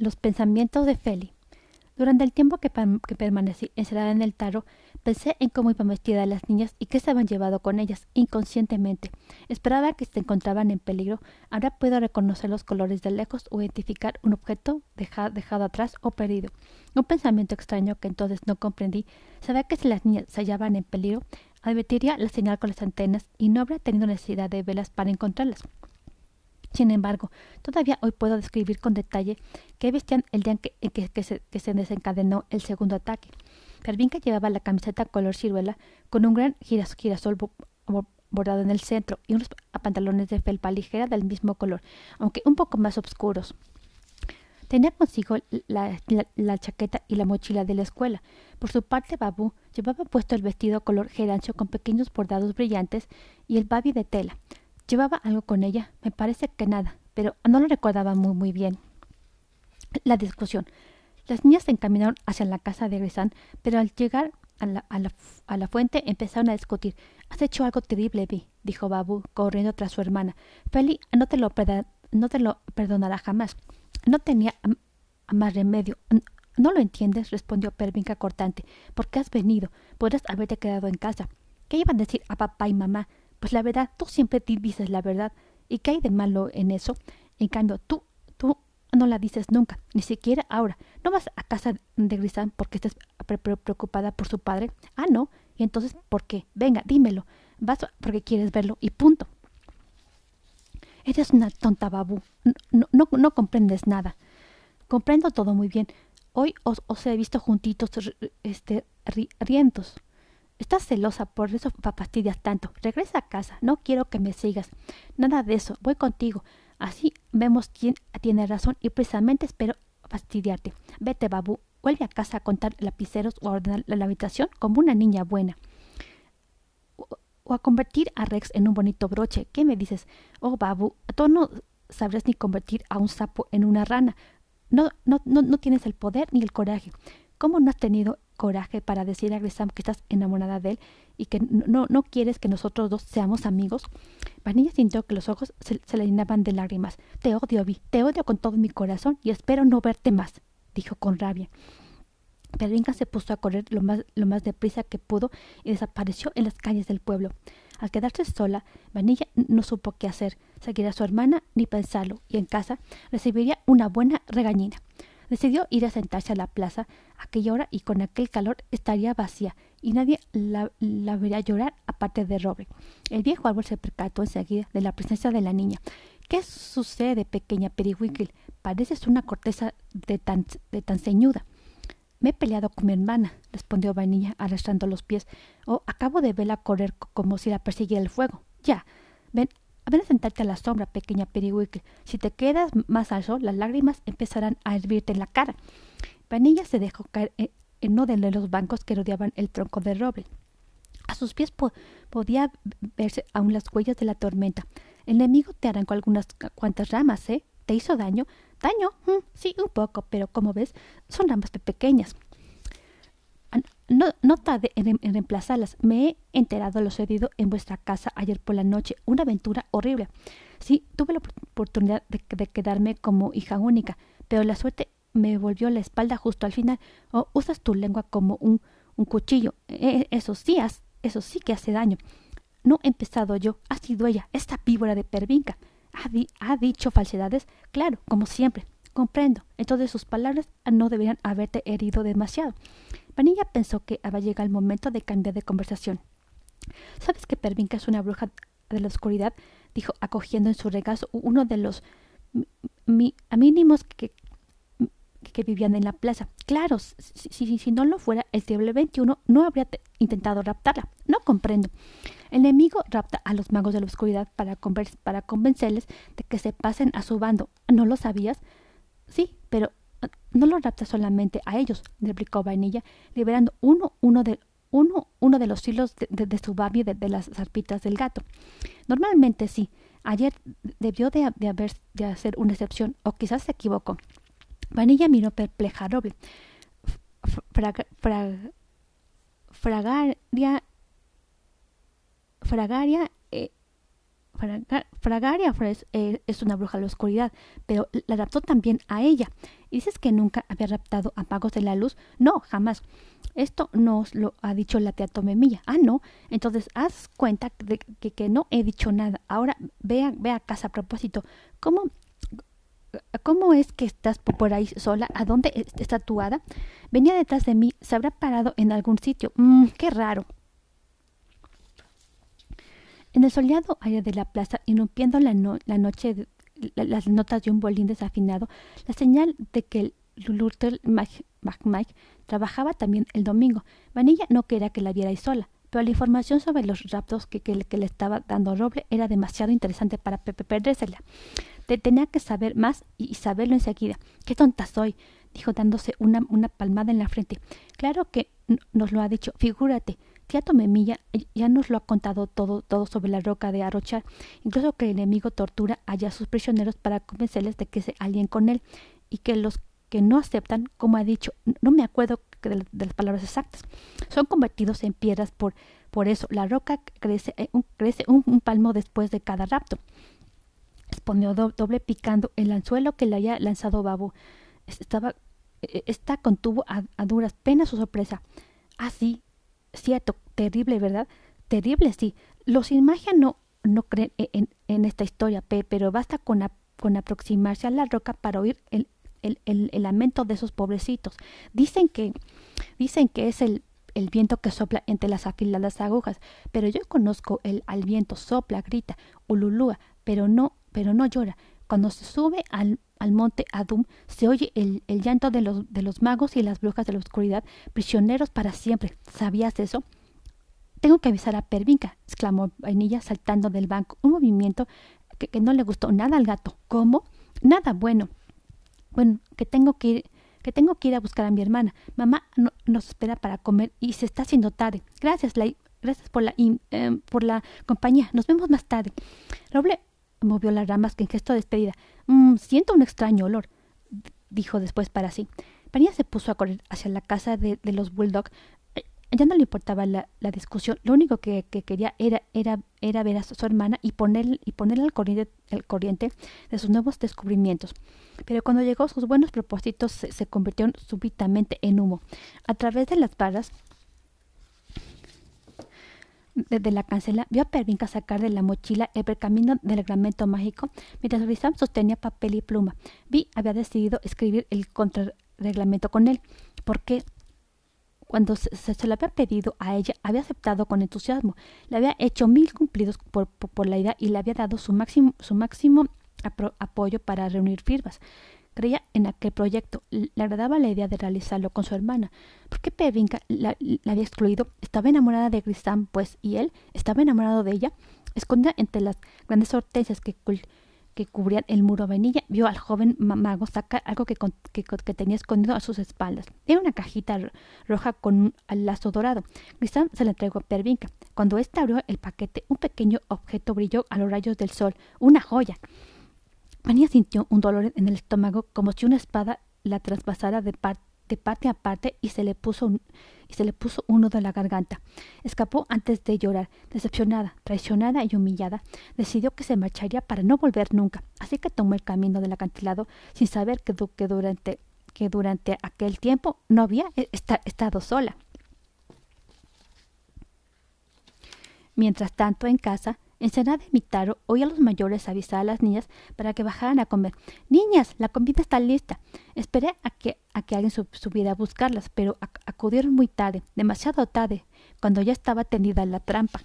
Los pensamientos de Feli. Durante el tiempo que, permanecí encerrada en el tarro, pensé en cómo iban vestidas las niñas y qué se habían llevado con ellas, inconscientemente. Esperaba que se encontraban en peligro. Ahora puedo reconocer los colores de lejos o identificar un objeto dejado atrás o perdido. Un pensamiento extraño que entonces no comprendí. Sabía que si las niñas se hallaban en peligro, advertiría la señal con las antenas y no habría tenido necesidad de velas para encontrarlas. Sin embargo, todavía hoy puedo describir con detalle qué vestían el día en que, se, desencadenó el segundo ataque. Pervinca llevaba la camiseta color ciruela con un gran girasol bordado en el centro y unos pantalones de felpa ligera del mismo color, aunque un poco más oscuros. Tenía consigo la, chaqueta y la mochila de la escuela. Por su parte, Babu llevaba puesto el vestido color gerancio con pequeños bordados brillantes y el babi de tela. Llevaba algo con ella, me parece que nada, pero no lo recordaba muy, muy bien. La discusión. Las niñas se encaminaron hacia la casa de Grisán, pero al llegar a la, fuente empezaron a discutir. Has hecho algo terrible, Vi, dijo Babu, corriendo tras su hermana. Feli no te lo, perdonará jamás. No tenía más remedio. ¿No lo entiendes? respondió Pervinca cortante. ¿Por qué has venido? Podrás haberte quedado en casa. ¿Qué iban a decir a papá y mamá? Pues la verdad, tú siempre dices la verdad. ¿Y qué hay de malo en eso? En cambio, tú, tú no la dices nunca, ni siquiera ahora. ¿No vas a casa de Grisán porque estás preocupada por su padre? Ah, no. ¿Y entonces por qué? Venga, dímelo. Vas porque quieres verlo y punto. Eres una tonta, Babu. No, no, no comprendes nada. Comprendo todo muy bien. Hoy os, os he visto juntitos, este, rientos. Estás celosa, por eso fastidias tanto. Regresa a casa, no quiero que me sigas. Nada de eso, voy contigo. Así vemos quién tiene razón y precisamente espero fastidiarte. Vete, babu, vuelve a casa a contar lapiceros o a ordenar la habitación como una niña buena. O, a convertir a Rex en un bonito broche. ¿Qué me dices? Oh, babu, tú no sabrás ni convertir a un sapo en una rana. No, no, no, no tienes el poder ni el coraje. ¿Cómo no has tenido coraje para decir a Grisam que estás enamorada de él y que no, no quieres que nosotros dos seamos amigos? Vanilla sintió que los ojos se, le llenaban de lágrimas. Te odio, Vi, te odio con todo mi corazón y espero no verte más, dijo con rabia. Pervinca se puso a correr lo más, lo más deprisa que pudo y desapareció en las calles del pueblo. Al quedarse sola, Vanilla no supo qué hacer, seguir a su hermana ni pensarlo, y en casa recibiría una buena regañina. Decidió ir a sentarse a la plaza aquella hora y con aquel calor estaría vacía y nadie la, vería llorar aparte de Roble. El viejo árbol se percató enseguida de la presencia de la niña. ¿Qué sucede, pequeña Periwinkle? Pareces una corteza de tan, de tan ceñuda. Me he peleado con mi hermana, respondió Vainilla arrastrando los pies. Oh, acabo de verla correr como si la persiguiera el fuego. Ya. Ven, Ven a sentarte a la sombra, pequeña Periwinkle. Si te quedas más al sol, las lágrimas empezarán a hervirte en la cara. Vanilla se dejó caer en uno de los bancos que rodeaban el tronco de roble. A sus pies podía verse aún las huellas de la tormenta. El enemigo te arrancó algunas cuantas ramas, ¿eh? ¿Te hizo daño? ¿Daño? Mm, sí, un poco, pero como ves, son ramas pequeñas. No, no tarde en, reemplazarlas. Me he enterado de lo sucedido en vuestra casa ayer por la noche. Una aventura horrible. Sí, tuve la oportunidad de, quedarme como hija única, pero la suerte me volvió la espalda justo al final. Oh, usas tu lengua como un, un cuchillo. E, eso sí, eso sí que hace daño. No he empezado yo, ha sido ella, esta víbora de Pervinca. ¿Ha, ¿Ha dicho falsedades? Claro, como siempre. Comprendo. Entonces sus palabras no deberían haberte herido demasiado. Vanilla pensó que había llegado el momento de cambiar de conversación. ¿Sabes que Pervinca es una bruja de la oscuridad? dijo, acogiendo en su regazo uno de los mínimos que, que vivían en la plaza. Claro, si, si, no lo fuera, el siglo XXI no habría intentado raptarla. No comprendo. El enemigo rapta a los magos de la oscuridad para, para convencerles de que se pasen a su bando. ¿No lo sabías? Sí, pero no lo rapta solamente a ellos, replicó Vainilla, liberando uno, uno de, uno, uno de los hilos de, su babia de, las zarpitas del gato. Normalmente sí. Ayer debió de, haber de hacer una excepción, o quizás se equivocó. Vanilla miró perpleja a fragaria. Fragaria. Fragaria eh, es una bruja de la oscuridad, pero la raptó también a ella. ¿Y dices que nunca había raptado a magos de la luz? No, jamás. Esto nos lo ha dicho la tía Tomemilla. Ah, no. Entonces, haz cuenta de que, que no he dicho nada. Ahora ve a, ve a casa a propósito. ¿Cómo, ¿Cómo es que estás por ahí sola? ¿A dónde está tu hada? Venía detrás de mí. ¿Se habrá parado en algún sitio? Mmm, qué raro. En el soleado aire de la plaza, irrumpiendo la, la noche las notas de un bolín desafinado, la señal de que el Luther trabajaba también el domingo. Vanilla no quería que la vierais sola, pero la información sobre los raptos que, le estaba dando Roble era demasiado interesante para Pepe perdérsela. tenía que saber más y, saberlo enseguida. ¡Qué tonta soy! dijo dándose una palmada en la frente. Claro que nos lo ha dicho. Figúrate, Tía Tomemilla ya nos lo ha contado todo, todo sobre la roca de Arrochar, incluso que el enemigo tortura allá a sus prisioneros para convencerles de que se alíen con él y que los que no aceptan, como ha dicho, no me acuerdo de, las palabras exactas, son convertidos en piedras por, por eso. La roca crece, eh, un, palmo después de cada rapto. Respondió doble picando el anzuelo que le haya lanzado Babu. Estaba, e, esta contuvo a, a duras penas su sorpresa. Ah, sí, Cierto, terrible, ¿verdad? Terrible, sí. Los sin magia no, no creen en, en, esta historia, pero basta con, con aproximarse a la roca para oír el, el, el, lamento de esos pobrecitos. Dicen que, dicen que es el, el viento que sopla entre las afiladas agujas, pero yo conozco el al viento sopla, grita, ululúa, pero no, pero no llora. Cuando se sube al, al monte Adum, se oye el, el, llanto de los, de los magos y las brujas de la oscuridad, prisioneros para siempre. ¿Sabías eso? Tengo que avisar a Pervinca, exclamó Vainilla saltando del banco, un movimiento que, no le gustó nada al gato. ¿Cómo? Nada bueno. Bueno, que tengo que ir, que tengo que ir a buscar a mi hermana. Mamá no, nos espera para comer y se está haciendo tarde. Gracias, gracias por la, eh, por la compañía. Nos vemos más tarde. Roble movió las ramas que en gesto de despedida. Mm, siento un extraño olor, dijo después para sí. María se puso a correr hacia la casa de, los Bulldog. Eh, ya no le importaba la, discusión, lo único que, quería era, era, era, ver a su, hermana y, poner, y ponerle al corriente, corriente de sus nuevos descubrimientos. Pero cuando llegó, sus buenos propósitos se, se convirtieron súbitamente en humo. A través de las barras desde la cancela, vio a Pervinca sacar de la mochila el pergamino del reglamento mágico, mientras Rizam sostenía papel y pluma. Vi había decidido escribir el contrarreglamento con él, porque cuando se, se, lo había pedido a ella, había aceptado con entusiasmo. Le había hecho mil cumplidos por, por, la idea y le había dado su máximo, su máximo apoyo para reunir firmas. Creía en aquel proyecto. Le agradaba la idea de realizarlo con su hermana. ¿Por qué Pevinka la, había excluido? Estaba enamorada de Grisam, pues, y él estaba enamorado de ella. Escondida entre las grandes hortensias que, que cubrían el muro vainilla, vio al joven mago sacar algo que, que, tenía escondido a sus espaldas. Era una cajita roja con un lazo dorado. Grisam se la entregó a Pervinka. Cuando ésta abrió el paquete, un pequeño objeto brilló a los rayos del sol. Una joya. María sintió un dolor en el estómago como si una espada la traspasara de, parte a parte y se le puso un, y se le puso en la garganta. Escapó antes de llorar, decepcionada, traicionada y humillada. Decidió que se marcharía para no volver nunca, así que tomó el camino del acantilado sin saber que, que durante que durante aquel tiempo no había e-, estado sola. Mientras tanto, en casa, En Mitaro, oí a los mayores avisar a las niñas para que bajaran a comer. Niñas, la comida está lista. Esperé a que, a que alguien subiera a buscarlas, pero acudieron muy tarde, demasiado tarde, cuando ya estaba tendida la trampa.